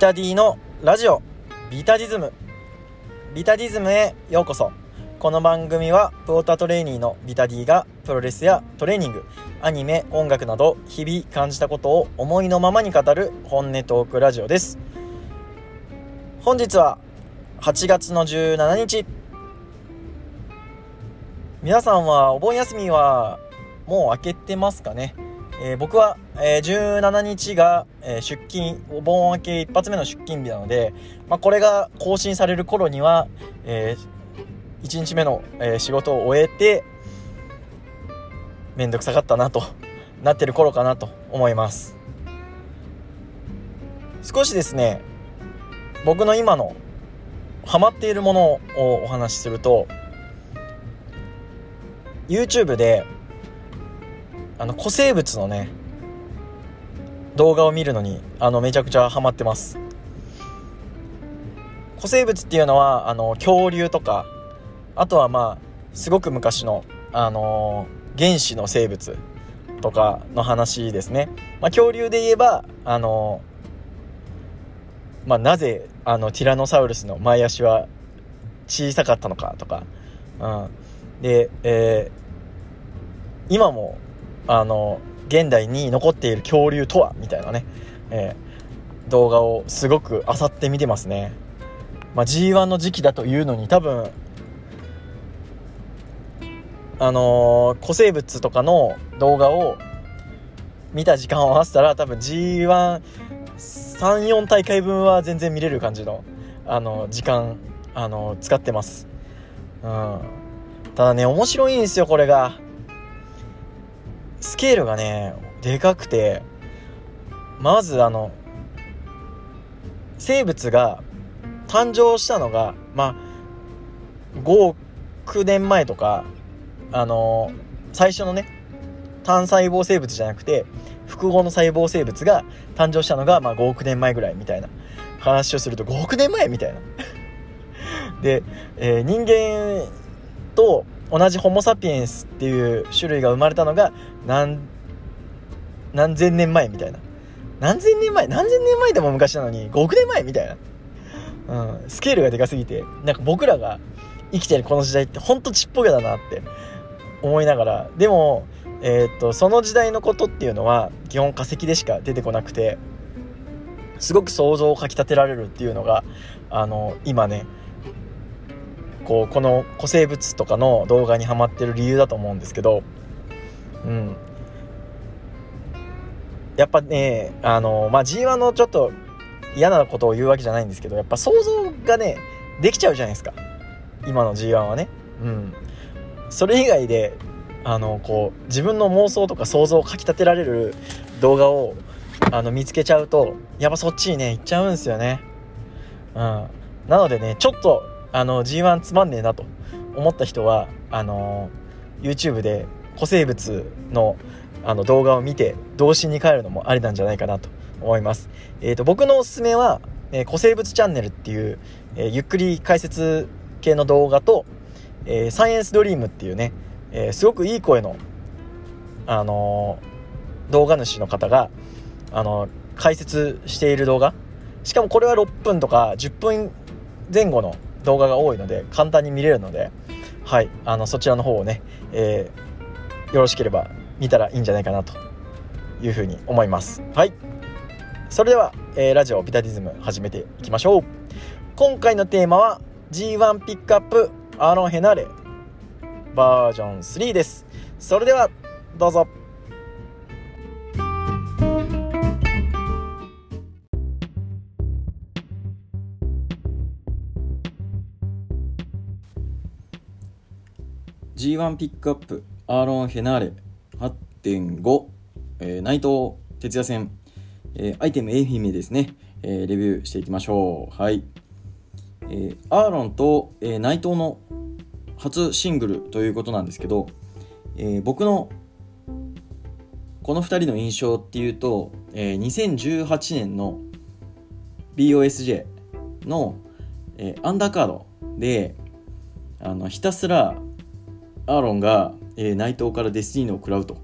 タディのラジオビタディズム。ビタディズムへようこそ。この番組はプオタトレーニーのビタディがプロレスやトレーニングアニメ音楽など日々感じたことを思いのままに語る本音トークラジオです。本日は8月の17日。皆さんはお盆休みはもう明けてますかね？えー、僕は、えー、17日が、えー、出勤お盆明け一発目の出勤日なので、まあ、これが更新される頃には、えー、1日目の、えー、仕事を終えて面倒くさかったなとなってる頃かなと思います。少しですね僕の今のハマっているものをお話しすると YouTube であの古生物のね動画を見るのにあのめちゃくちゃハマってます。古生物っていうのはあの恐竜とかあとはまあすごく昔のあの原始の生物とかの話ですね、まあ、恐竜で言えばあのまあ、なぜあのティラノサウルスの前足は小さかったのかとか、うん、で、えー、今もあの現代に残っている恐竜とはみたいなね、えー、動画をすごく漁って見てますね、まあ、G1 の時期だというのに多分あのー、古生物とかの動画を見た時間を合わせたら多分 G134 大会分は全然見れる感じの、あの時間、あの使ってます、うん、ただね面白いんですよこれが。スケールがねでかくてまずあの生物が誕生したのがまあ5億年前とかあの最初のね単細胞生物じゃなくて複合の細胞生物が誕生したのが、まあ、5億年前ぐらいみたいな話をすると5億年前みたいな。で、えー、人間と同じホモ・サピエンスっていう種類が生まれたのが何何千年前みたいな。何千年前何千年前でも昔なのに5億年前みたいな、うん、スケールがでかすぎてなんか僕らが生きてるこの時代ってほんとちっぽけだなって思いながら。でも、えー、っとその時代のことっていうのは基本化石でしか出てこなくてすごく想像をかきたてられるっていうのがあの今ねこうこの古生物とかの動画にはまってる理由だと思うんですけどうん。やっぱねあのまあ G1 のちょっと嫌なことを言うわけじゃないんですけどやっぱ想像がねできちゃうじゃないですか。今の G1 はね。うん。それ以外であのこう自分の妄想とか想像をかきたてられる動画をあの見つけちゃうとやっぱそっちにね行っちゃうんですよね。うん。なのでねちょっとあの G1 つまんねえなと思った人はあの YouTube で古生物のあの動画を見て童心に帰るのもありなんじゃないかなと思います。えーと、僕のおすすめは、えー、古生物チャンネルっていう、えー、ゆっくり解説系の動画と、えー、サイエンスドリームっていうね、えすごくいい声の、あの動画主の方が、あの解説している動画しかもこれは6分とか10分前後の動画が多いので簡単に見れるので、はい、あのそちらの方をね、えー、よろしければ見たらいいんじゃないかなというふうに思います。はい。それでは、えー、ラジオビタディズム始めていきましょう。今回のテーマは G1 ピックアップアーロン・ヘナーレバージョン3です。それではどうぞ。G1 ピックアップアーロン・ヘナーレ8.5、えー、内藤哲也戦、えー、アイテム愛媛ですね、えー、レビューしていきましょう。はい、えー、アーロンと、えー、内藤の初シングルということなんですけど、えー、僕のこの2人の印象っていうと、えー、2018年の BOSJ の、えー、アンダーカードであのひたすらアーロンが、えー、内藤からデスティーノを食らうと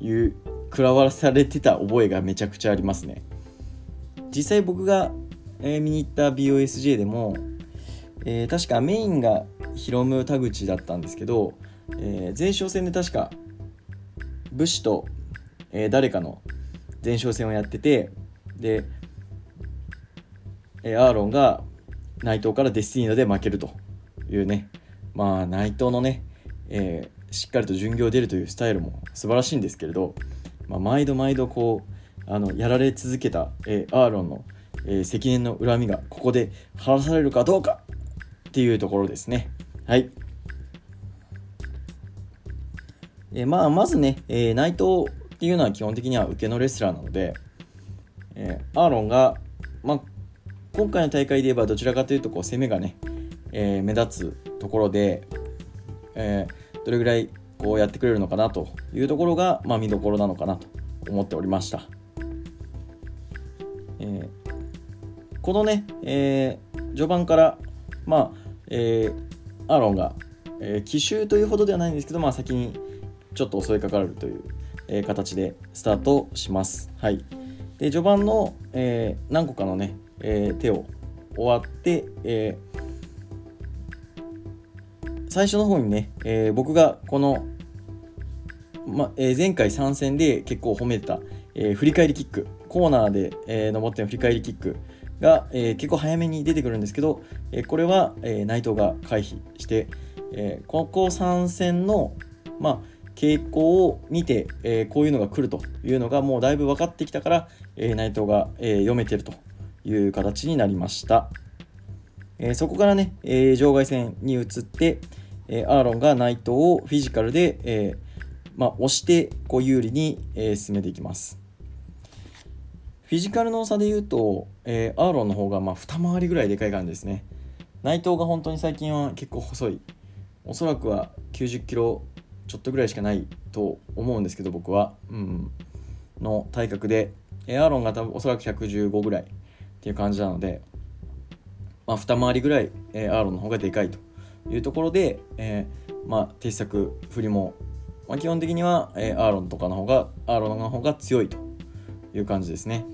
いう食らわされてた覚えがめちゃくちゃありますね。実際僕がえー、見に行った BOSJ でも、えー、確かメインがヒロム田口だったんですけど、えー、前哨戦で確か武士と、えー、誰かの前哨戦をやっててで、えー、アーロンが内藤からデスティーナで負けるというね。まあ内藤のね、えー、しっかりと巡業出るというスタイルも素晴らしいんですけれど、まあ、毎度毎度こうあのやられ続けた、えー、アーロンの、えー、積年の恨みがここで晴らされるかどうかっていうところですね。はい。えー、まあまずね、えー、内藤っていうのは基本的には受けのレスラーなので、えー、アーロンが、まあ、今回の大会で言えばどちらかというとこう攻めがね、えー、目立つところで、えー、どれぐらいこうやってくれるのかなというところが、まあ、見どころなのかなと思っておりました、えー、このね、えー、序盤からまあ、えー、アーロンが、え、奇襲というほどではないんですけど、まあ、先にちょっと襲いかかるという、え、形でスタートします。はい、で序盤の、え、何個かのね、え、手を終わって、えー、最初の方にね、えー、僕がこの、まえー、前回参戦で結構褒めた、えー、振り返りキックコーナーで、えー、登っての振り返りキックが、えー、結構早めに出てくるんですけど、えー、これは、えー、内藤が回避して、えー、ここ参戦の、まあ、傾向を見て、えー、こういうのが来るというのがもうだいぶ分かってきたから、えー、内藤が、えー、読めてるという形になりました、えそこからね、え場外戦に移って、えアーロンが内藤をフィジカルで、えまあ、押してこう有利に、え進めていきます。フィジカルの差で言うと、えアーロンの方がまあ二回りぐらいでかい感じですね。内藤が本当に最近は結構細い。おそらくは90キロちょっとぐらいしかないと思うんですけど僕は、うん、の体格で。アーロンが多分おそらく115ぐらいっていう感じなので、まあ、二回りぐらい、え、アーロンの方がでかいと。いうところで、えー、まあ、鉄策振りも、まあ、基本的には、えー、アーロンとかの方がアーロンの方が強いという感じですね。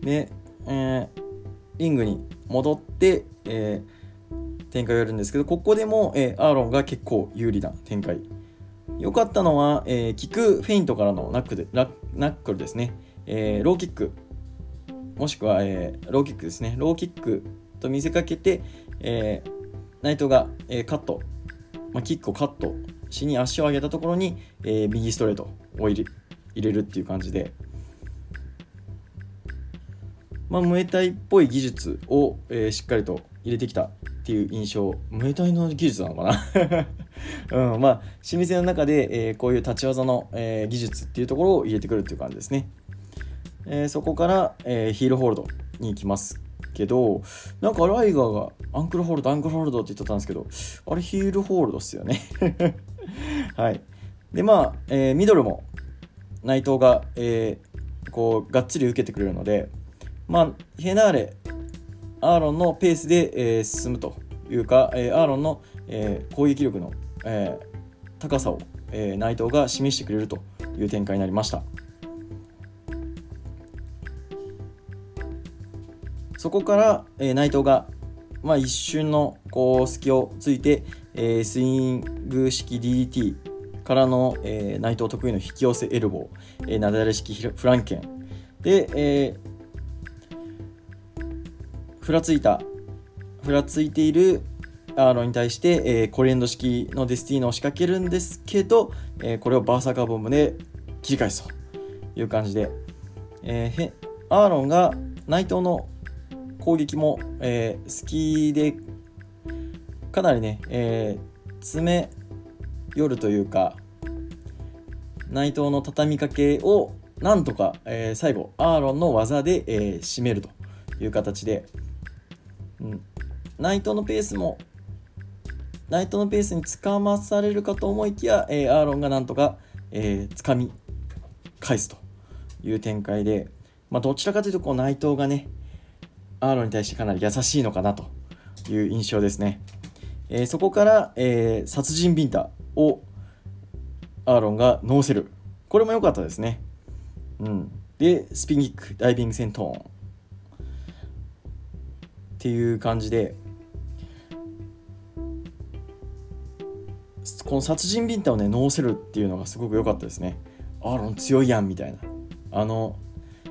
で、えー、リングに戻って、えー、展開をやるんですけどここでも、えー、アーロンが結構有利な展開。良かったのは、えー、キックフェイントからのナックでナックルですね、えー、ローキック。もしくは、えー、ローキックですね。ローキックと見せかけて、えー、内藤が、えー、カット、まあ、キックをカットしに足を上げたところに、えー、右ストレートを入れ入れるっていう感じで、まあ、ムエタイっぽい技術を、えー、しっかりと入れてきたっていう印象。ムエタイの技術なのかな？うん、まあ老舗の中で、えー、こういう立ち技の、えー、技術っていうところを入れてくるっていう感じですね、えー、そこから、えー、ヒールホールドに行きます。けどなんかライガーがアンクルホールドアンクルホールドって言ってたんですけどあれヒールホールドっすよね。はい。でまあ、えー、ミドルも内藤が、えー、こうがっつり受けてくれるのでまあヘナーレアーロンのペースで、えー、進むというか、えー、アーロンの、えー、攻撃力のえー、高さを、えー、内藤が示してくれるという展開になりました。そこから、えー、内藤が、まあ、一瞬のこう隙をついて、えー、スイング式 DDT からの、えー、内藤得意の引き寄せエルボー、えー、なだれ式フランケン。で、えー、ふらついた。ふらついているアーロンに対して、えー、コリエンド式のデスティーノを仕掛けるんですけど、えー、これをバーサーカーボムで切り返すという感じで、えー、アーロンが内藤の攻撃も、えー、好きでかなりね、えー、詰め寄るというか内藤の畳みかけをなんとか、えー、最後アーロンの技で、えー、締めるという形で、うん、内藤のペースもナイトのペースにつかまされるかと思いきや、えー、アーロンがなんとか、えー、つかみ返すという展開で、まあ、どちらかというとこう内藤がねアーロンに対してかなり優しいのかなという印象ですね、えー、そこから、えー、殺人ビンタをアーロンがノーセルこれも良かったですね、うん、でスピンキックダイビングセントーン。っていう感じでこの殺人ビンタをねノーセルっていうのがすごく良かったですね。アーロン強いやんみたいな。あの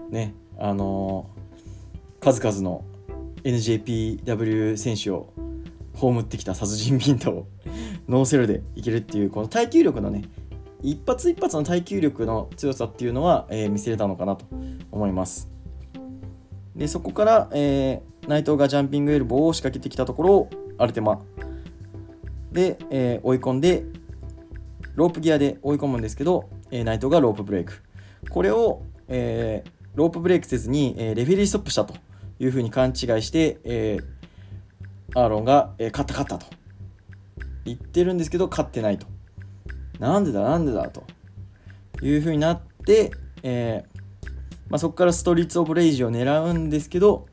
ねあの数々の NJPW 選手を葬ってきた殺人ビンタをノーセルでいけるっていうこの耐久力のね一発一発の耐久力の強さっていうのは、えー、見せれたのかなと思います。でそこから、えー、内藤がジャンピングエルボーを仕掛けてきたところをアルテマで、えー、追い込んでロープギアで追い込むんですけど、えー、内藤がロープブレイク。これを、えー、ロープブレイクせずに、えー、レフェリーストップしたと。いうふうに勘違いして、えー、アーロンが、えー、勝った勝ったと。言ってるんですけど勝ってないと。なんでだなんでだと。いうふうになって、えーまあ、そこからストリート・オブ・レイジを狙うんですけど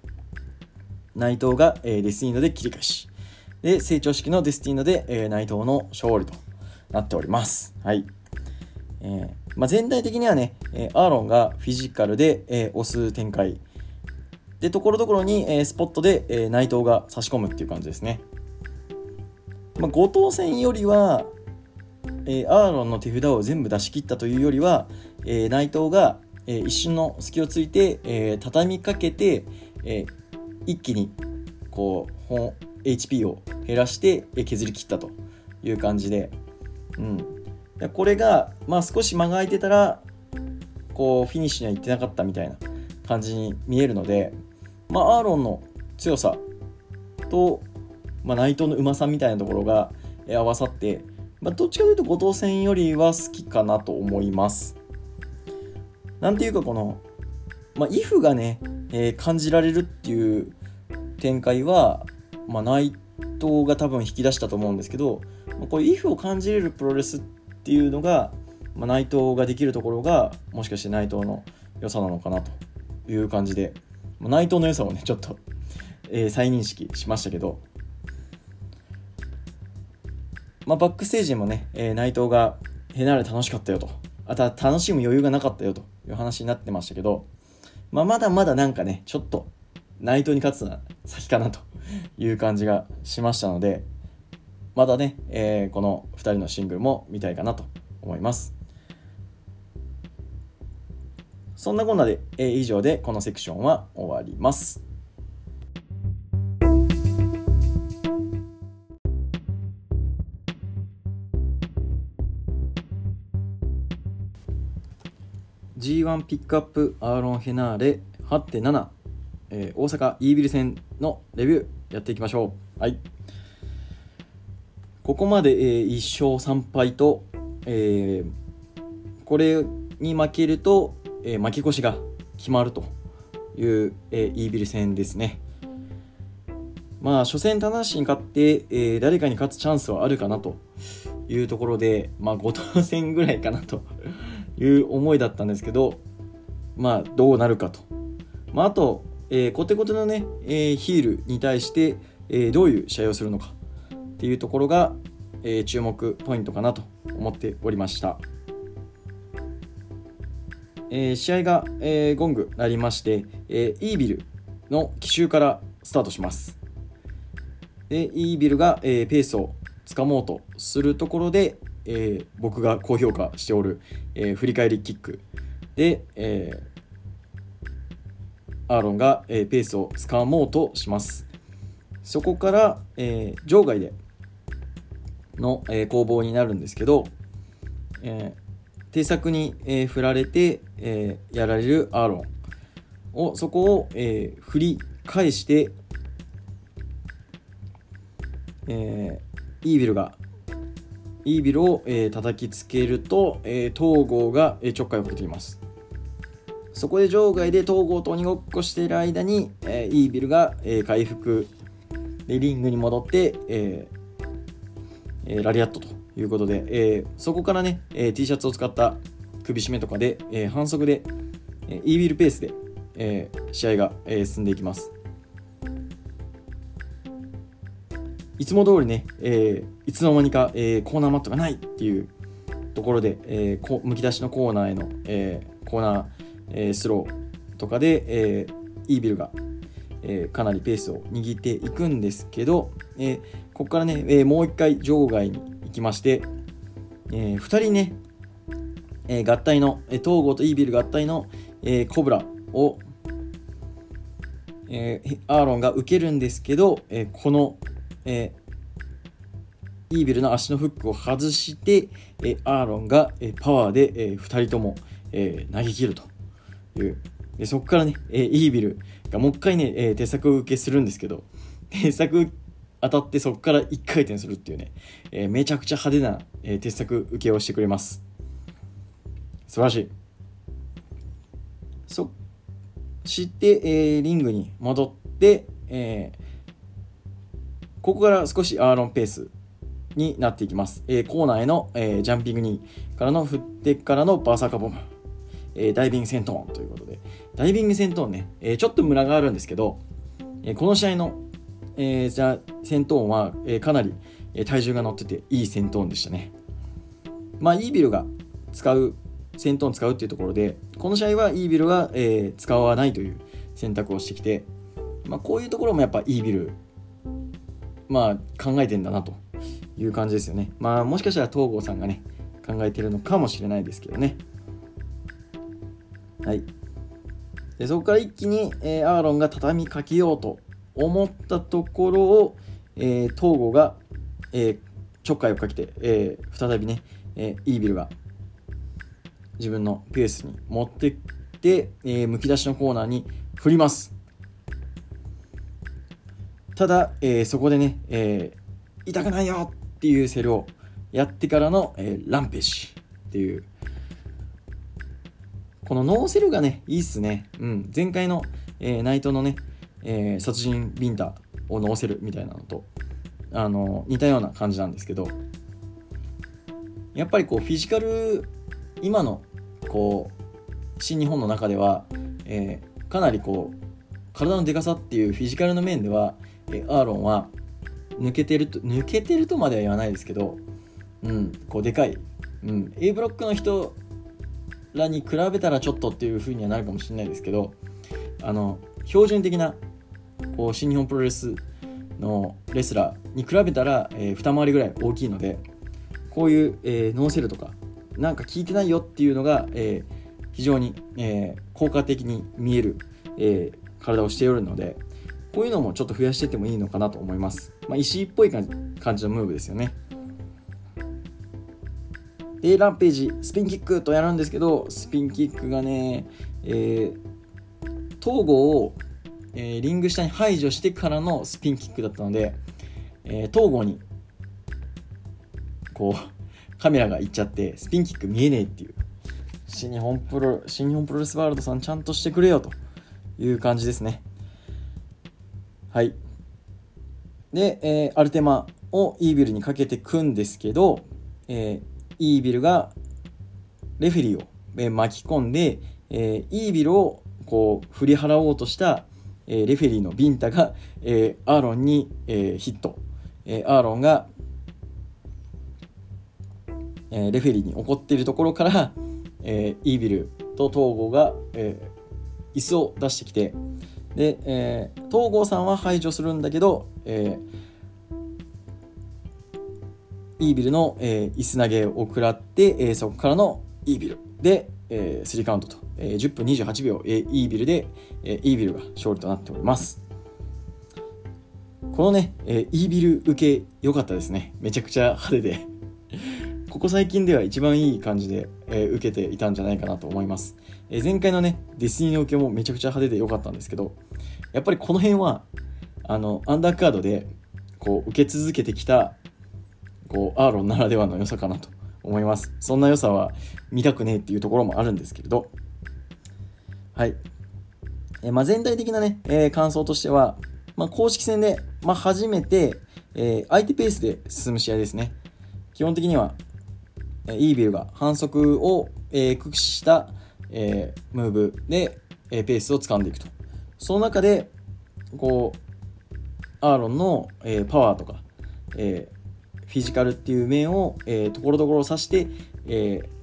内藤が、えー、デスティーノで切り返し。で成長式のデスティーノで、えー、内藤の勝利となっております。はい。えーまあ、全体的にはね、えー、アーロンがフィジカルで、えー、押す展開でところどころに、えー、スポットで、えー、内藤が差し込むっていう感じですね、まあ、後藤戦よりは、えー、アーロンの手札を全部出し切ったというよりは、えー、内藤が、えー、一瞬の隙をついて、えー、畳みかけて、えー、一気にこう HP を減らして削り切ったという感じで、うん、これが、まあ、少し間が空いてたらこうフィニッシュには行ってなかったみたいな感じに見えるので、まあ、アーロンの強さと、まあ、内藤のうまさみたいなところが合わさって、まあ、どっちかというと後藤戦よりは好きかなと思います。なんていうかこの、まあ、イフがね、えー、感じられるっていう展開は、まあ、内藤が多分引き出したと思うんですけど、まあ、こういうイフを感じれるプロレスっていうのが、まあ、内藤ができるところがもしかして内藤の良さなのかなという感じで、内藤の良さをねちょっと、えー、再認識しましたけど、まあ、バックステージもね、えー、内藤がヘナーレ楽しかったよと。あとは楽しむ余裕がなかったよという話になってましたけど、まあ、まだまだなんかねちょっと内藤に勝つのは先かなと いう感じがしましたので。まだね、えー、この2人のシングルも見たいかなと思います。そんなこんなで、えー、以上でこのセクションは終わります G1 ピックアップアーロン・ヘナーレ8.7、えー、大阪イービル戦のレビューやっていきましょう。はい。ここまで、えー、1勝3敗と、えー、これに負けると、えー、負け越しが決まるという、えー、イービル戦ですね。まあ、初戦、棚橋に勝って、えー、誰かに勝つチャンスはあるかなというところで、まあ、後藤戦ぐらいかなと いう思いだったんですけど、まあ、どうなるかと。まあ、あと、えー、コテコテのね、えー、ヒールに対して、えー、どういう試合をするのかっていうところが、えー、注目ポイントかなと思っておりました。えー、試合が、えー、ゴングなりまして、えー、イービルの奇襲からスタートします。で、イービルが、え、ペースをつかもうとするところで、え、僕が高評価しておる、え、振り返りキックで、え、アーロンが、え、ペースをつかもうとしますそこから、え、場外での、え、攻防になるんですけど、えー、定策に、えー、振られて、えー、やられるアーロン。をそこを、えー、振り返して、えー、イービルがイービルを、えー、叩きつけると、えー、東郷が、えー、ちょっかいをかけています。そこで場外で東郷と鬼ごっこしている間に、えー、イービルが、えー、回復。でリングに戻って、えーえー、ラリアットということで、えー、そこからね、えー、T シャツを使った首絞めとかで、えー、反則で、えー、イービルペースで、えー、試合が、えー、進んでいきます。いつも通りね、えー、いつの間にか、えー、コーナーマットがないっていうところで、えー、むき出しのコーナーへの、えー、コーナー、えー、スローとかで、えー、イービルが、えーかなりペースを握っていくんですけど、えーここからね、えーもう一回場外に行きまして、え2人ね、えー合体の、えー東郷とイービル合体の、えコブラを、えアーロンが受けるんですけど、えこの、えーイービルの足のフックを外して、えアーロンが、えパワーで、え2人とも、え投げ切るという。でそこからね、えーイービルがもう一回ね、え手作受けするんですけど手作当たってそこから1回転するっていうね、えーめちゃくちゃ派手な、えー、鉄作受けをしてくれます。素晴らしい。そして、えーリングに戻って、えここから少しアーロンペースになっていきます、えコーナーへの、えジャンピングにからの振ってからのバーサーカーボム、えダイビング戦闘ということで。ダイビング戦闘ね、えちょっとムラがあるんですけど、えこの試合の、えーじゃあ戦闘音は、えーかなり、えー体重が乗ってていい戦闘音でしたね。まあイービルが使う戦闘音使うっていうところでこの試合はイービルが、えー使わないという選択をしてきて、まあ、こういうところもやっぱイービルまあ考えてんだなという感じですよね。まあもしかしたら東郷さんがね考えてるのかもしれないですけどね。はい。でそこから一気に、えーアーロンが畳みかけようと思ったところを、えー東郷が、えーちょっかいをかけて、えー再びね、えーイービルが自分のペースに持ってって、えーむき出しのコーナーに振ります。ただ、えーそこでね、えー痛くないよっていうセルをやってからの、えーランページっていうこのノーセルがねいいっすね、うん、前回の、えー内藤のね、えー殺人ビンタをノーセルみたいなのとあの似たような感じなんですけどやっぱりこうフィジカル今のこう新日本の中では、えーかなりこう体のでかさっていうフィジカルの面では、えーアーロンは抜けてると抜けてるとまでは言わないですけど、うん、こうでかい、うん、A ブロックの人らに比べたらちょっとっていう風にはなるかもしれないですけどあの標準的なこう新日本プロレスのレスラーに比べたら、えー二回りぐらい大きいのでこういう、えーノーセルとかなんか効いてないよっていうのが、えー非常に、えー効果的に見える、えー体をしておるのでこういうのもちょっと増やしていってもいいのかなと思います、まあ、石井っぽい感じ感じのムーブですよね。でランページスピンキックとやるんですけどスピンキックがね、えー東郷を、えーリング下に排除してからのスピンキックだったので、えー東郷にこう カメラが行っちゃってスピンキック見えねえっていう。新日本プロ新日本プロレスワールドさんちゃんとしてくれよという感じですね。はい。で、えーアルテマをイービルにかけてくんですけど、えーイービルがレフェリーを、えー巻き込んで、えーイービルをこう振り払おうとした、えーレフェリーのビンタが、えーアーロンに、えーヒット、えアーロンが、えレフェリーに怒っているところから、えーイービルと東郷が、え椅子を出してきてで、え東郷さんは排除するんだけど、えーイービルの、えー椅子投げを食らって、えそこからのイービル。で、えー、カウントと、えー10分28秒、えーイービルで、えーイービルが勝利となっております。このね、えーイービル受け良かったですね。めちゃくちゃ派手で。ここ最近では一番いい感じで、えー受けていたんじゃないかなと思います、えー前回のねディスニーの受けもめちゃくちゃ派手で良かったんですけどやっぱりこの辺はあのアンダーカードでこう受け続けてきたこうアーロンならではの良さかなと。思います。そんな良さは見たくねえっていうところもあるんですけれど。はい、えまあ、全体的なね、えー感想としては、まあ、公式戦で、まあ、初めて、えー相手ペースで進む試合ですね。基本的には、えーイービルが反則を、えー駆使した、えムーブで、えペースを掴んでいくと。その中でこうアーロンの、えパワーとか、えフィジカルっていう面を、ところどころ指して、えー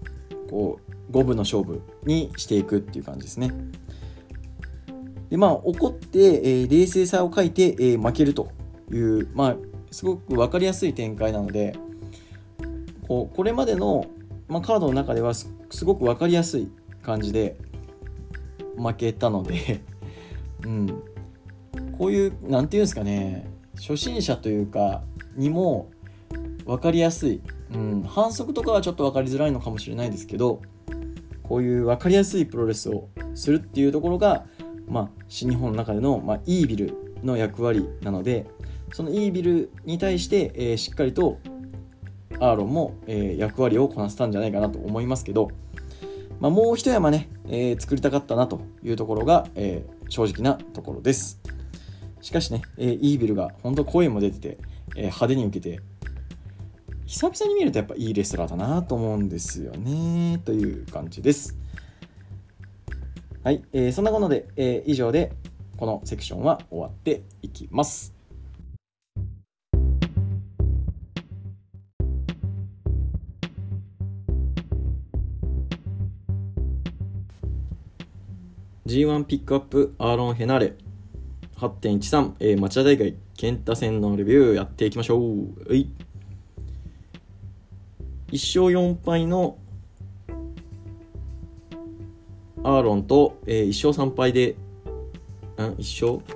こう五分の勝負にしていくっていう感じですね。でまあ怒って、えー、冷静さを書いて、えー、負けるというまあすごく分かりやすい展開なのでこうこれまでの、まあ、カードの中ではすごく分かりやすい感じで負けたので うん、こういう何て言うんですかね初心者というかにも分かりやすい、うん、反則とかはちょっと分かりづらいのかもしれないですけどこういう分かりやすいプロレスをするっていうところが、まあ、新日本の中での、まあ、イービルの役割なのでそのイービルに対して、えー、しっかりとアーロンも、えー、役割をこなせたんじゃないかなと思いますけど、まあ、もう一山ね、えー、作りたかったなというところが、え正直なところです。しかしね、えイービルが本当声も出てて、え派手に受けて久々に見るとやっぱいいレスラーだなと思うんですよねという感じですはい、えー、そんなことで、えー、以上でこのセクションは終わっていきます G1 ピックアップアーロン・ヘナレ8.13、えー、町田大会健太戦のレビューやっていきましょう。はい。1勝4敗のアーロンと、えー、1勝3敗で、ん ?1 勝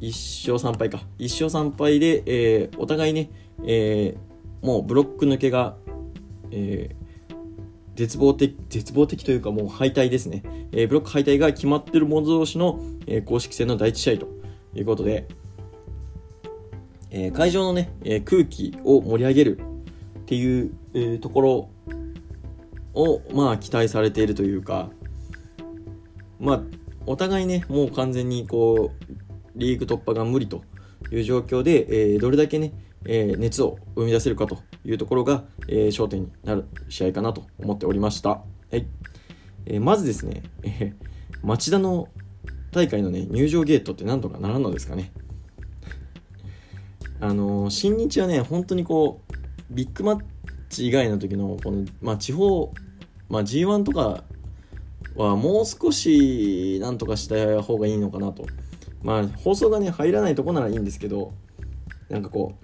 ?1 勝3敗か。1勝3敗で、えー、お互いね、えー、もうブロック抜けが、えー、絶望的、絶望的というかもう敗退ですね。えー、ブロック敗退が決まってる者同士の、えー、公式戦の第一試合ということで、えー、会場のね、え空気を盛り上げるっていう、ところを、まあ、期待されているというか、まあ、お互いね、もう完全にこう、リーグ突破が無理という状況で、えどれだけね、え熱を生み出せるかというところが、え焦点になる試合かなと思っておりました。はい。えまずですね、え町田の大会のね、入場ゲートって何とかならんのですかね。あの、新日はね、本当にこう、ビッグマッチ以外の時の、この、まあ、地方、まあ、G1 とかはもう少しなんとかした方がいいのかなと。まあ、放送がね、入らないとこならいいんですけど、なんかこう、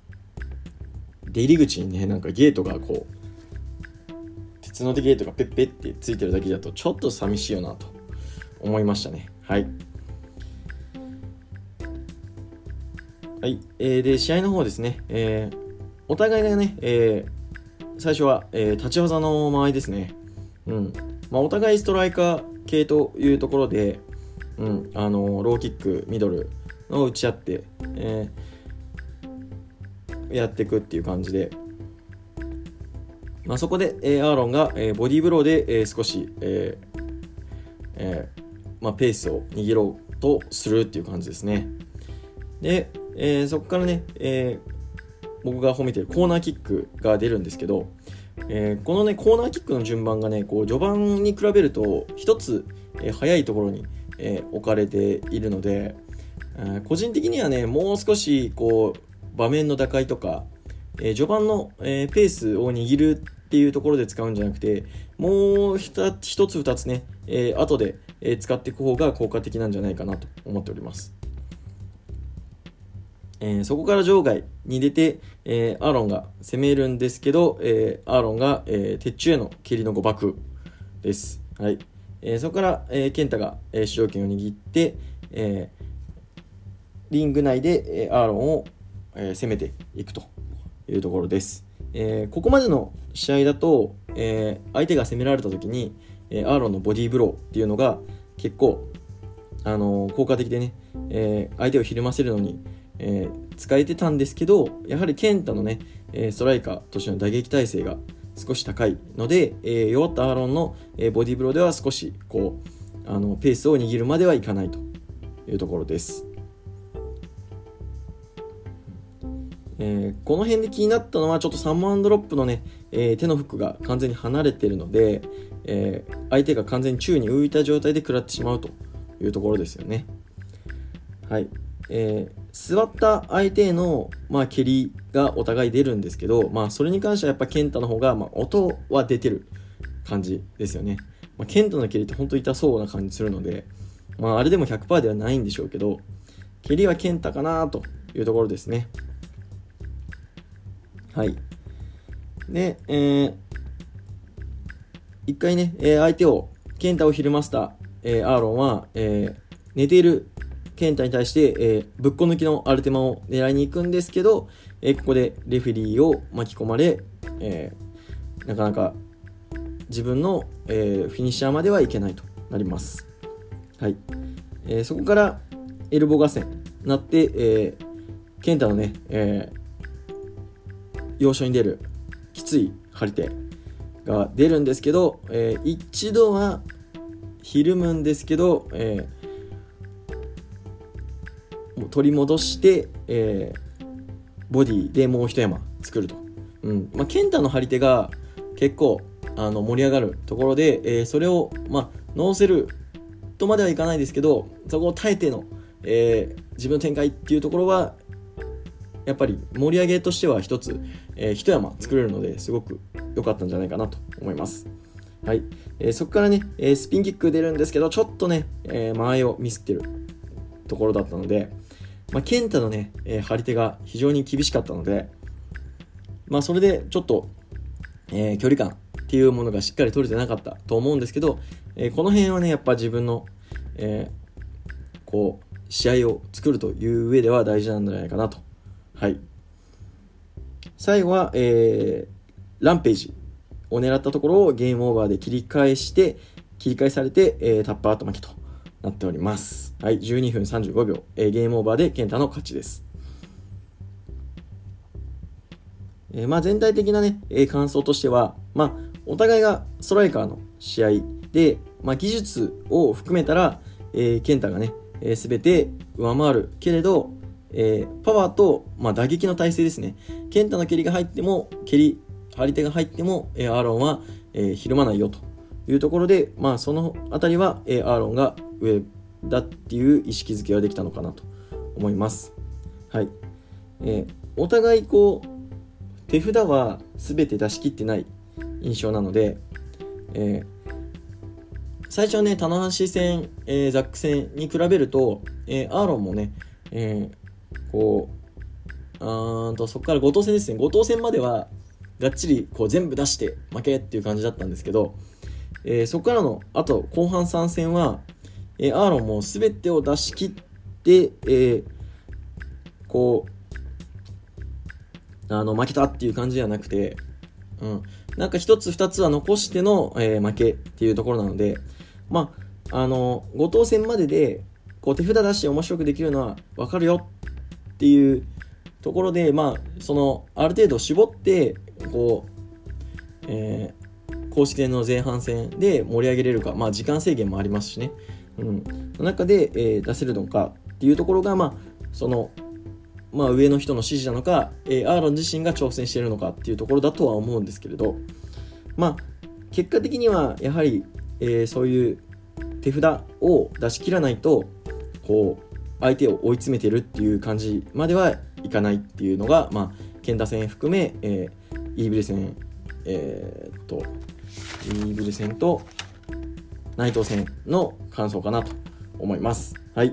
出入り口にねなんかゲートがこう鉄のゲートがペッペってついてるだけだとちょっと寂しいよなと思いましたね。はい。はい、えー、で試合の方ですね、えー、お互いがね、えー、最初は、えー、立ち技の間合いですね。うん。まあ、お互いストライカー系というところで、うん、あのローキックミドルの打ち合って、えーやっていくっていう感じで、まあ、そこで、えー、アーロンが、えー、ボディーブローで、えー、少し、えーえーまあ、ペースを握ろうとするっていう感じですね。で、えー、そこからね、えー、僕が褒めてるコーナーキックが出るんですけど、えー、このねコーナーキックの順番がねこう序盤に比べると一つ、えー、早いところに、えー、置かれているので、えー、個人的にはねもう少しこう場面の打開とか、えー、序盤の、えー、ペースを握るっていうところで使うんじゃなくて、もう一つ二つね、えー、後で、えー、使っていく方が効果的なんじゃないかなと思っております。えー、そこから場外に出て、えー、アーロンが攻めるんですけど、えー、アーロンが、え、鉄柱への蹴りの誤爆です。はい。え、そこから、えー、ケンタが、え、主導権を握って、え、リング内で、え、アーロンをえ、攻めていくというところです。え、ここまでの試合だと、え、相手が攻められた時に、えアーロンのボディーブローっていうのが結構、あの効果的でね、え相手をひるませるのに、え使えてたんですけど、やはりケンタのね、えストライカーとしての打撃耐性が少し高いので、え弱ったアーロンの、えボディーブローでは少しこうあのペースを握るまではいかないというところです。えー、この辺で気になったのはちょっとサンマンドロップのね、えー、手のフックが完全に離れてるので、えー、相手が完全に宙に浮いた状態で食らってしまうというところですよね。はい。えー、座った相手への、まあ、蹴りがお互い出るんですけど、まあ、それに関してはやっぱ健太の方が、まあ、音は出てる感じですよね。まあ、健太の蹴りって本当痛そうな感じするので、まあ、あれでも100%ではないんでしょうけど、蹴りは健太かなというところですね。はい。で、えー、一回ね、えー、相手を、健太をひるませた、えー、アーロンは、えー、寝ている健太に対して、えー、ぶっこ抜きのアルテマを狙いに行くんですけど、えー、ここでレフェリーを巻き込まれ、えー、なかなか自分の、え、フィニッシャーまではいけないとなります。はい。えー、そこからエルボ合戦になって、えー、健太のね、えー、要所に出るきつい張り手が出るんですけど、えー、一度はひるむんですけど、えー、取り戻して、えー、ボディでもう一山作ると。うんまあ、健太の張り手が結構あの盛り上がるところで、えー、それを、まあ、ノーセルとまではいかないですけどそこを耐えての、えー、自分の展開っていうところはやっぱり盛り上げとしては一つ、えー、一山作れるのですごく良かったんじゃないかなと思います。はい。えー、そこからね、えー、スピンキック出るんですけど、ちょっとね、えー、間合いをミスってるところだったので、まあ、健太のね、えー、張り手が非常に厳しかったので、まあ、それでちょっと、えー、距離感っていうものがしっかり取れてなかったと思うんですけど、えー、この辺はね、やっぱ自分の、えー、こう、試合を作るという上では大事なんじゃないかなと。はい。最後は、えー、ランページを狙ったところをゲームオーバーで切り返して、切り返されて、えー、タッパー後巻きとなっております。はい、12分35秒、えー、ゲームオーバーで健太の勝ちです。えー、まあ全体的なね、えー、感想としては、まあお互いがストライカーの試合で、まあ、技術を含めたら、えー、健太がね、えー、全て上回るけれど、えー、パワーと、まあ、打撃の体制ですね。健太の蹴りが入っても、蹴り、張り手が入っても、えー、アーロンは、えー、ひるまないよというところで、まあ、そのあたりは、えー、アーロンが上だっていう意識づけはできたのかなと思います。はい。えー、お互いこう、手札は全て出し切ってない印象なので、えー、最初ね、棚橋戦、えー、ザック戦に比べると、えー、アーロンもね、えー、こう、あーとそこから後藤戦ですね、後藤戦まではがっちりこう全部出して負けっていう感じだったんですけど、えー、そこからのあと後半3戦は、えー、アーロンも全てを出し切って、えー、こう、あの負けたっていう感じではなくて、うん、なんか一つ二つは残しての、えー、負けっていうところなので、まあ、あの、後藤戦までで、こう手札出して面白くできるのは分かるよっていうところで、まあ、その、ある程度絞って、こう、えー、公式戦の前半戦で盛り上げれるか、まあ、時間制限もありますしね、うん、の中で、えー、出せるのかっていうところが、まあ、その、まあ、上の人の指示なのか、えー、アーロン自身が挑戦しているのかっていうところだとは思うんですけれど、まあ、結果的にはやはり、えー、そういう手札を出し切らないとこう相手を追い詰めてるっていう感じまではいかないっていうのが、まあ、健太戦含め、えー、イーブル戦、えー、っとイーブル戦と内藤戦の感想かなと思います。はい。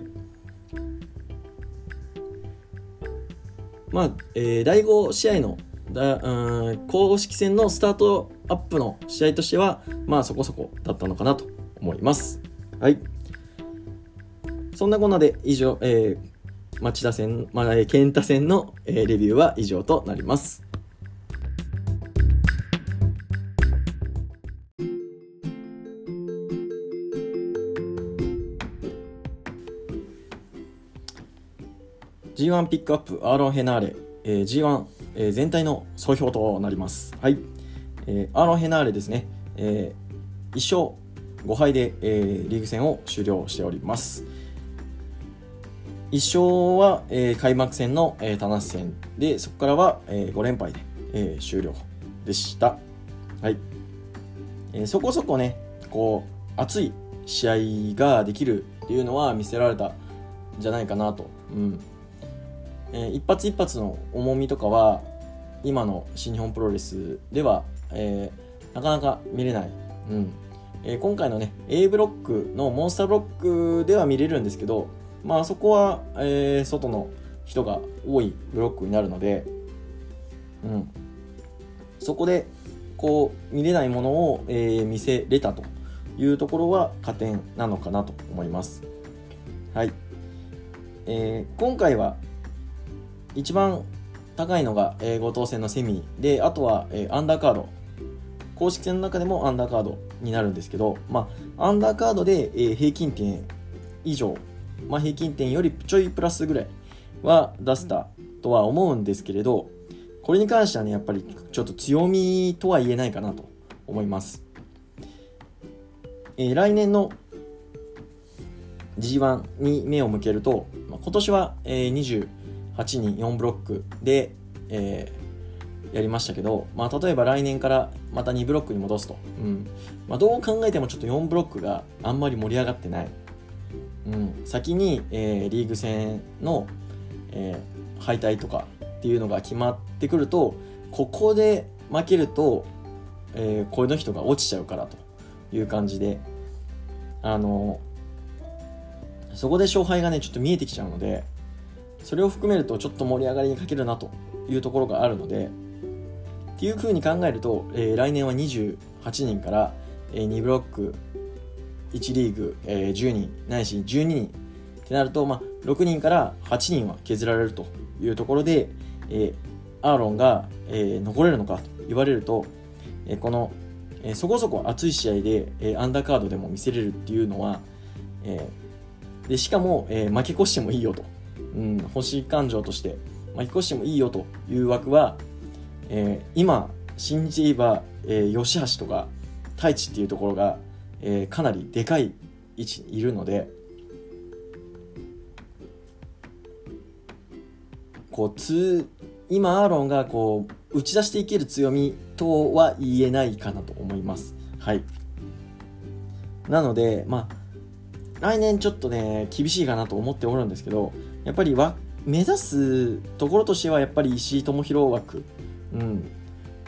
まあ、えー、第5試合のだうん公式戦のスタートアップの試合としては、まあそこそこだったのかなと思います。はい。そんなこんなで以上、えー、町田戦、まあ、健太戦の、えー、レビューは以上となります。G1 ピックアップアーロン・ヘナーレ、えー、G1、えー、全体の総評となります。はい。えー、アーロン・ヘナーレですね、えー、1勝5敗で、えー、リーグ戦を終了しております。1勝は、えー、開幕戦の、えー、田無戦で、そこからは、えー、5連敗で、えー、終了でした。はい。えー、そこそこね、こう、熱い試合ができるっていうのは見せられたんじゃないかなと。うん。えー、一発一発の重みとかは今の新日本プロレスでは、えー、なかなか見れない、うん。えー今回のね A ブロックのモンスターブロックでは見れるんですけどまあそこは、えー外の人が多いブロックになるので、うん、そこでこう見れないものを、えー見せれたというところは加点なのかなと思います。はい、えー今回は一番高いのが、えー、後藤戦のセミであとは、えーアンダーカード。公式戦の中でもアンダーカードになるんですけど、まあ、アンダーカードで、えー平均点以上、まあ、平均点よりちょいプラスぐらいは出せたとは思うんですけれどこれに関してはねやっぱりちょっと強みとは言えないかなと思います、えー来年の G1 に目を向けると、まあ、今年は、えー8人4ブロックで、えーやりましたけど、まあ、例えば来年からまた2ブロックに戻すと、うん。まあ、どう考えてもちょっと4ブロックがあんまり盛り上がってない、うん、先に、えーリーグ戦の、えー敗退とかっていうのが決まってくるとここで負けると、えーこの人が落ちちゃうからという感じで。あのそこで勝敗がねちょっと見えてきちゃうのでそれを含めるとちょっと盛り上がりに欠けるなというところがあるのでっていうふうに考えると、えー来年は28人から、えー2ブロック1リーグ、えー10人ないし12人ってなると、まあ、6人から8人は削られるというところで、えーアーロンが、えー残れるのかと言われると、えーこの、えーそこそこ熱い試合で、えーアンダーカードでも見せれるっていうのは、えーでしかも、えー負け越してもいいよと、うん、欲しい感情として負け越してもいいよという枠は、えー今新日で言えば、えー吉橋とか太一っていうところが、えーかなりでかい位置にいるのでこうつ今アーロンがこう打ち出していける強みとは言えないかなと思います。はい、なのでまあ来年ちょっとね厳しいかなと思っておるんですけどやっぱりわ目指すところとしてはやっぱり石井智弘枠、うん、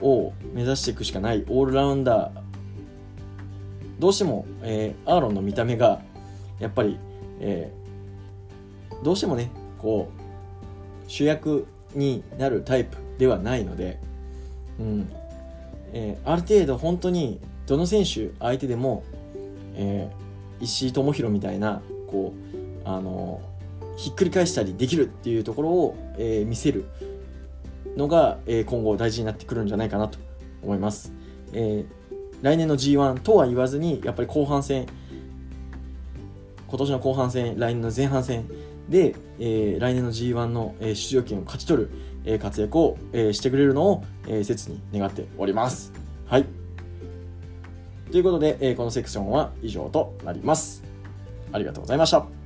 を目指していくしかない。オールラウンダー。どうしても、えーアーロンの見た目がやっぱり、えーどうしてもねこう主役になるタイプではないので、うんえーある程度本当にどの選手相手でも、えー石井智弘みたいなこうあのひっくり返したりできるっていうところを、えー見せるのが、えー今後大事になってくるんじゃないかなと思います。えー来年の G1 とは言わずにやっぱり後半戦今年の後半戦来年の前半戦で、えー来年の G1 の、えー出場権を勝ち取る、えー活躍を、えーしてくれるのを、えー切に願っております。はい。ということで、えーこのセクションは以上となります。ありがとうございました。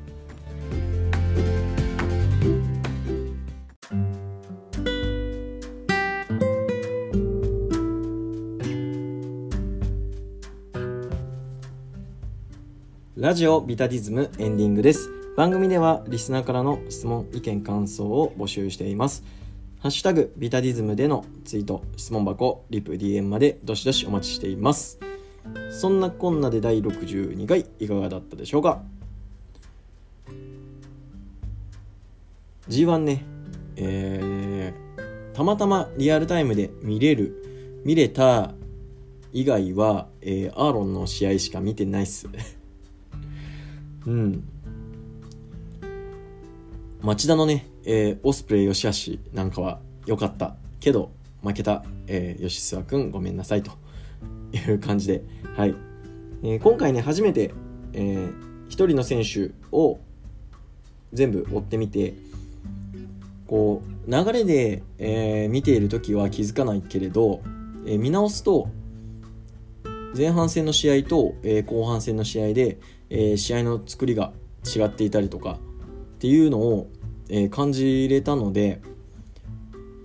ラジオビタディズムエンディングです。番組ではリスナーからの質問、意見、感想を募集しています。ハッシュタグビタディズムでのツイート、質問箱、リプ、DM までどしどしお待ちしています。そんなこんなで第62回いかがだったでしょうか？G1 ね、えー、たまたまリアルタイムで見れる、見れた以外は、えーアーロンの試合しか見てないっす。うん。町田のね、えーオスプレイ吉橋なんかは良かったけど負けた、えー吉諏訪くんごめんなさいという感じで、はいえー今回ね初めて、えー一人の選手を全部追ってみてこう流れで、えー見ている時は気づかないけれど、えー見直すと前半戦の試合と、えー後半戦の試合で、えー試合の作りが違っていたりとかっていうのを、えー感じれたので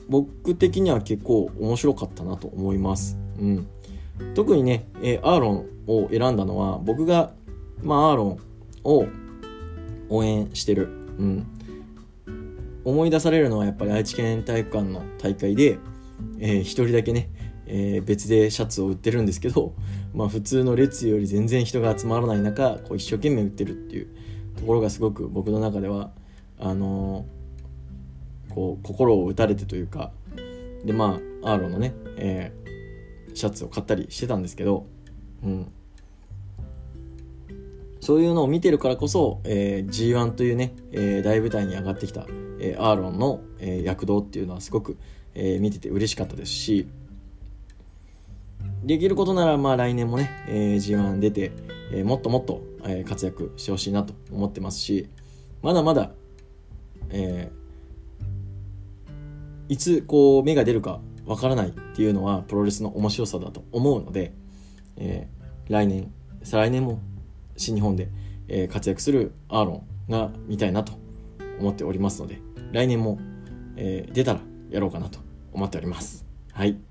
僕的には結構面白かったなと思います、うん、特にね、えーアーロンを選んだのは僕が、まあ、アーロンを応援してる、うん、思い出されるのはやっぱり愛知県体育館の大会で、えー一人だけね、えー別でシャツを売ってるんですけど、まあ、普通の列より全然人が集まらない中こう一生懸命売ってるっていうところがすごく僕の中ではあのーこう心を打たれてというかでまあアーロンのね、えーシャツを買ったりしてたんですけど、うん、そういうのを見てるからこそ、えー G1 というね、えー大舞台に上がってきた、えーアーロンの、えー躍動っていうのはすごく、えー見てて嬉しかったですしできることならまあ来年もね、えー G1 出て、えーもっともっと、えー活躍してほしいなと思ってますしまだまだ、えーいつこう芽が出るかわからないっていうのはプロレスの面白さだと思うので、えー来年再来年も新日本で、えー活躍するアーロンが見たいなと思っておりますので来年も、えー出たらやろうかなと思っております。はい。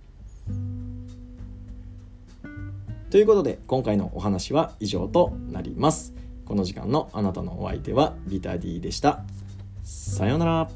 ということで今回のお話は以上となります。この時間のあなたのお相手はビタディでした。さようなら。